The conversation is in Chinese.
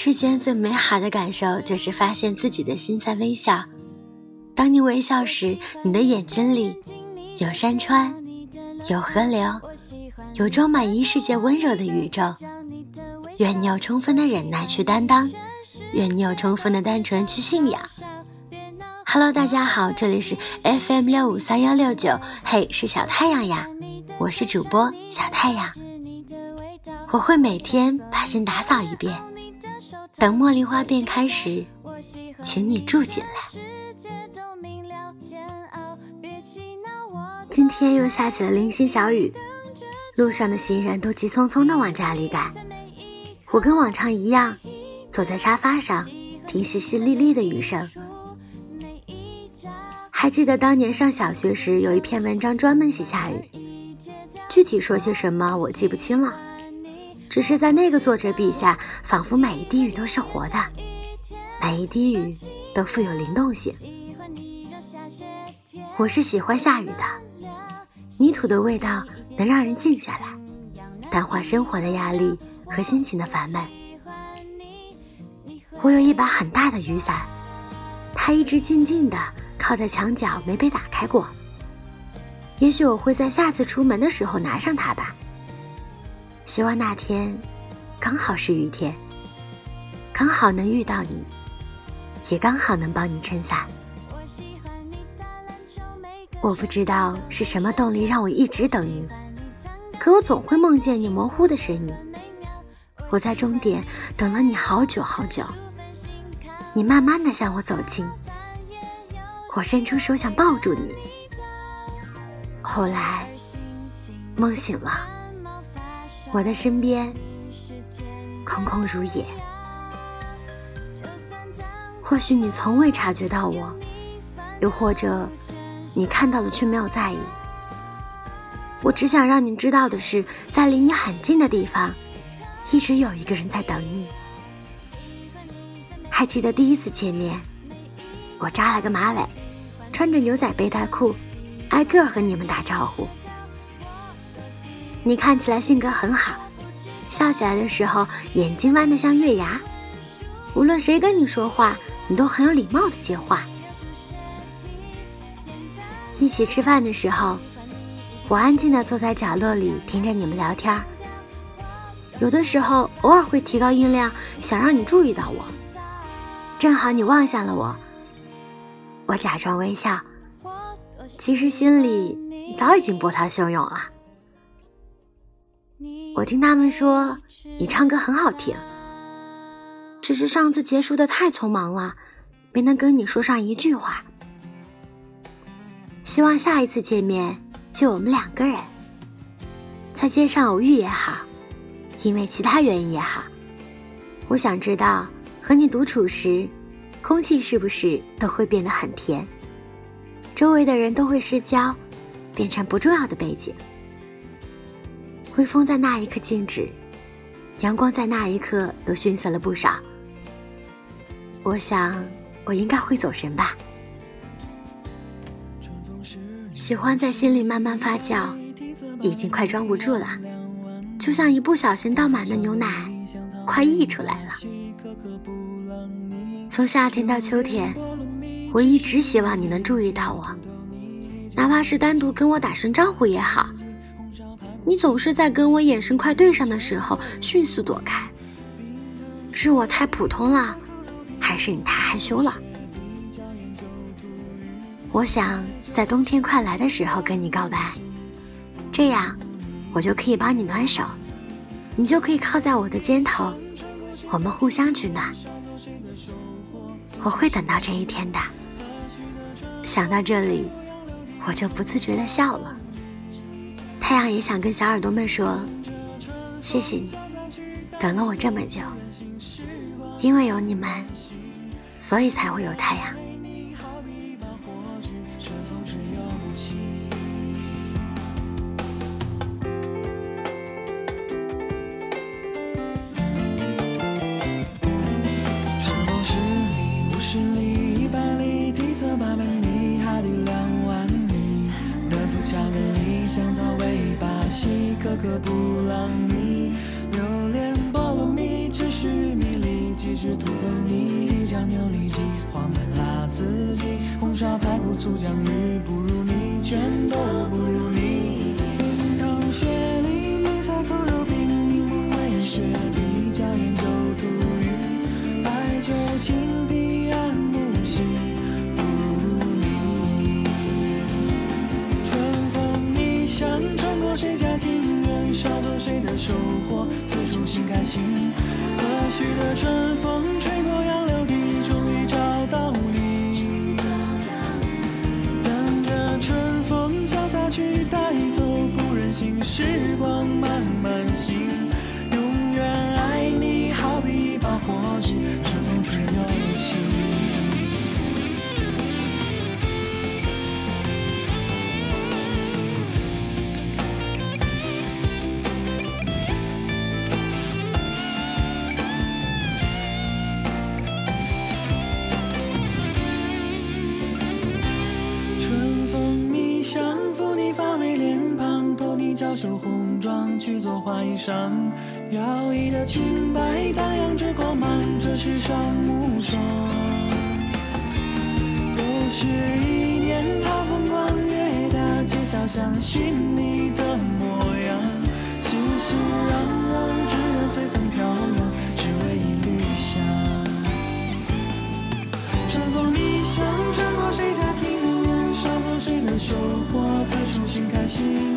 世间最美好的感受就是发现自己的心在微笑。当你微笑时，你的眼睛里有山川，有河流，有装满一世界温柔的宇宙。愿你有充分的忍耐去担当，愿你有充分的单纯去信仰。Hello，大家好，这里是 FM 六五三幺六九，嘿，是小太阳呀，我是主播小太阳。我会每天把心打扫一遍，等茉莉花变开时，请你住进来。今天又下起了零星小雨，路上的行人都急匆匆地往家里赶。我跟往常一样，坐在沙发上听淅淅沥沥的雨声。还记得当年上小学时，有一篇文章专门写下雨，具体说些什么我记不清了。只是在那个作者笔下，仿佛每一滴雨都是活的，每一滴雨都富有灵动性。我是喜欢下雨的，泥土的味道能让人静下来，淡化生活的压力和心情的烦闷。我有一把很大的雨伞，它一直静静地靠在墙角，没被打开过。也许我会在下次出门的时候拿上它吧。希望那天刚好是雨天，刚好能遇到你，也刚好能帮你撑伞。我不知道是什么动力让我一直等你，可我总会梦见你模糊的身影。我在终点等了你好久好久，你慢慢的向我走近，我伸出手想抱住你，后来梦醒了。我的身边空空如也，或许你从未察觉到我，又或者你看到了却没有在意。我只想让你知道的是，在离你很近的地方，一直有一个人在等你。还记得第一次见面，我扎了个马尾，穿着牛仔背带裤，挨个和你们打招呼。你看起来性格很好，笑起来的时候眼睛弯得像月牙。无论谁跟你说话，你都很有礼貌的接话。一起吃饭的时候，我安静的坐在角落里听着你们聊天。有的时候偶尔会提高音量，想让你注意到我。正好你望向了我，我假装微笑，其实心里早已经波涛汹涌了。我听他们说你唱歌很好听，只是上次结束的太匆忙了，没能跟你说上一句话。希望下一次见面就我们两个人，在街上偶遇也好，因为其他原因也好。我想知道和你独处时，空气是不是都会变得很甜，周围的人都会失焦，变成不重要的背景。微风在那一刻静止，阳光在那一刻都逊色了不少。我想，我应该会走神吧。喜欢在心里慢慢发酵，已经快装不住了，就像一不小心倒满的牛奶，快溢出来了。从夏天到秋天，我一直希望你能注意到我，哪怕是单独跟我打声招呼也好。你总是在跟我眼神快对上的时候迅速躲开，是我太普通了，还是你太害羞了？我想在冬天快来的时候跟你告白，这样我就可以帮你暖手，你就可以靠在我的肩头，我们互相取暖。我会等到这一天的。想到这里，我就不自觉的笑了。太阳也想跟小耳朵们说，谢谢你，等了我这么久。因为有你们，所以才会有太阳。子鸡，红烧排骨醋酱鱼，不如你，全都不如你。冰糖雪梨梅菜扣肉饼，柠檬味雪碧加盐走肚鱼，白酒青啤安木须，不如你。春风迷香，穿过谁家庭院，捎走谁的收获，此处心开心。和煦的春风时光娇羞红妆去做花衣裳，摇曳的裙摆荡漾着光芒，这世上无双。又是一年，好风光，越大街小巷寻你的模样，熙熙攘攘，只愿随风飘扬，只为一缕香。春风迷香，穿过谁家庭院，捎走谁的收获，此处心开心。